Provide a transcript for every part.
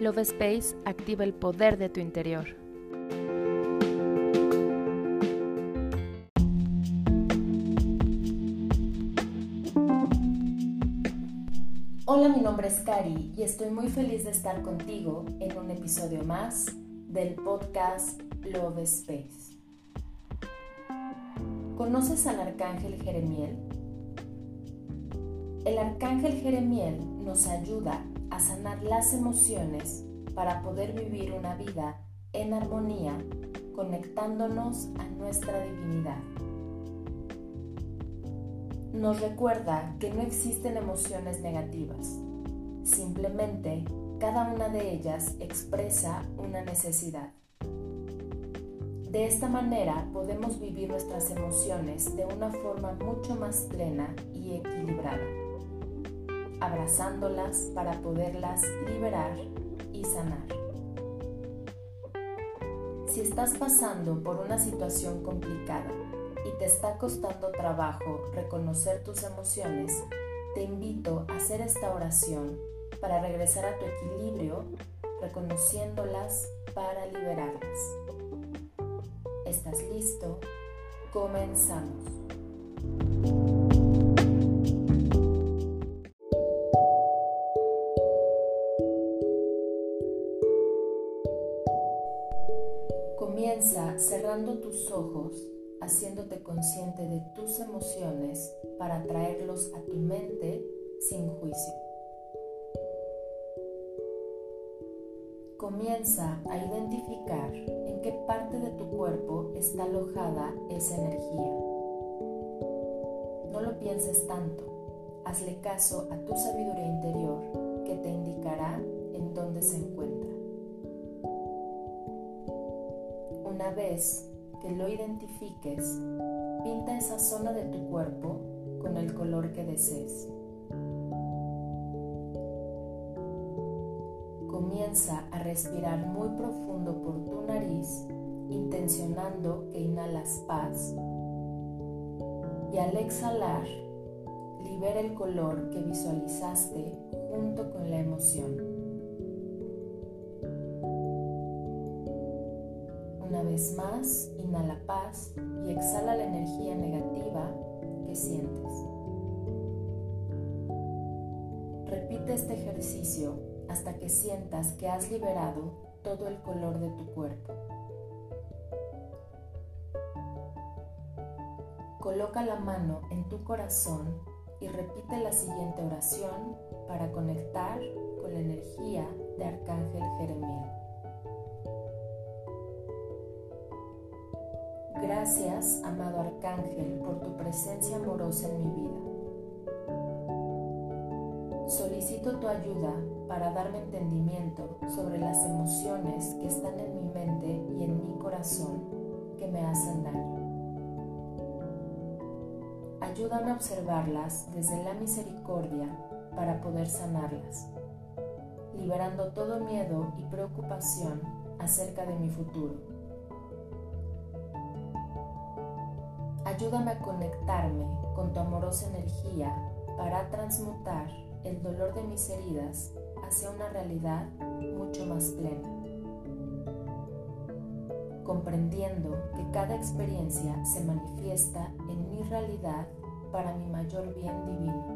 Love Space activa el poder de tu interior. Hola, mi nombre es Cari y estoy muy feliz de estar contigo en un episodio más del podcast Love Space. ¿Conoces al arcángel Jeremiel? El arcángel Jeremiel nos ayuda sanar las emociones para poder vivir una vida en armonía, conectándonos a nuestra divinidad. Nos recuerda que no existen emociones negativas, simplemente cada una de ellas expresa una necesidad. De esta manera podemos vivir nuestras emociones de una forma mucho más plena y equilibrada abrazándolas para poderlas liberar y sanar. Si estás pasando por una situación complicada y te está costando trabajo reconocer tus emociones, te invito a hacer esta oración para regresar a tu equilibrio, reconociéndolas para liberarlas. ¿Estás listo? Comenzamos. Cerrando tus ojos, haciéndote consciente de tus emociones para traerlos a tu mente sin juicio. Comienza a identificar en qué parte de tu cuerpo está alojada esa energía. No lo pienses tanto, hazle caso a tu sabiduría interior que te indicará en dónde se encuentra. Una vez que lo identifiques, pinta esa zona de tu cuerpo con el color que desees. Comienza a respirar muy profundo por tu nariz, intencionando que inhalas paz. Y al exhalar, libera el color que visualizaste junto con la emoción. Una vez más, inhala paz y exhala la energía negativa que sientes. Repite este ejercicio hasta que sientas que has liberado todo el color de tu cuerpo. Coloca la mano en tu corazón y repite la siguiente oración para conectar con la energía de Arcángel Jeremiel. Gracias, amado Arcángel, por tu presencia amorosa en mi vida. Solicito tu ayuda para darme entendimiento sobre las emociones que están en mi mente y en mi corazón que me hacen daño. Ayúdame a observarlas desde la misericordia para poder sanarlas, liberando todo miedo y preocupación acerca de mi futuro. Ayúdame a conectarme con tu amorosa energía para transmutar el dolor de mis heridas hacia una realidad mucho más plena. Comprendiendo que cada experiencia se manifiesta en mi realidad para mi mayor bien divino.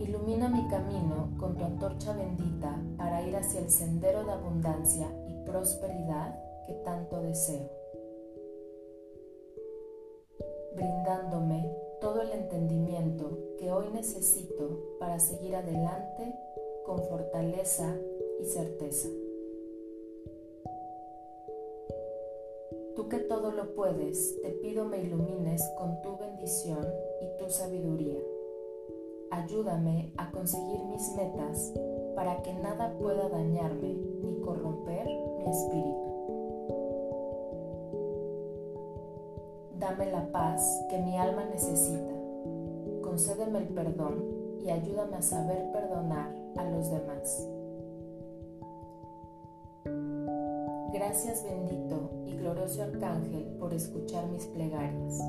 Ilumina mi camino con tu antorcha bendita para ir hacia el sendero de abundancia y prosperidad que tanto deseo, brindándome todo el entendimiento que hoy necesito para seguir adelante con fortaleza y certeza. Tú que todo lo puedes, te pido me ilumines con tu bendición y tu sabiduría. Ayúdame a conseguir mis metas para que nada pueda dañarme ni corromper mi espíritu. Dame la paz que mi alma necesita. Concédeme el perdón y ayúdame a saber perdonar a los demás. Gracias bendito y glorioso Arcángel por escuchar mis plegarias.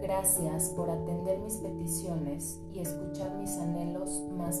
Gracias por atender mis peticiones y escuchar mis anhelos más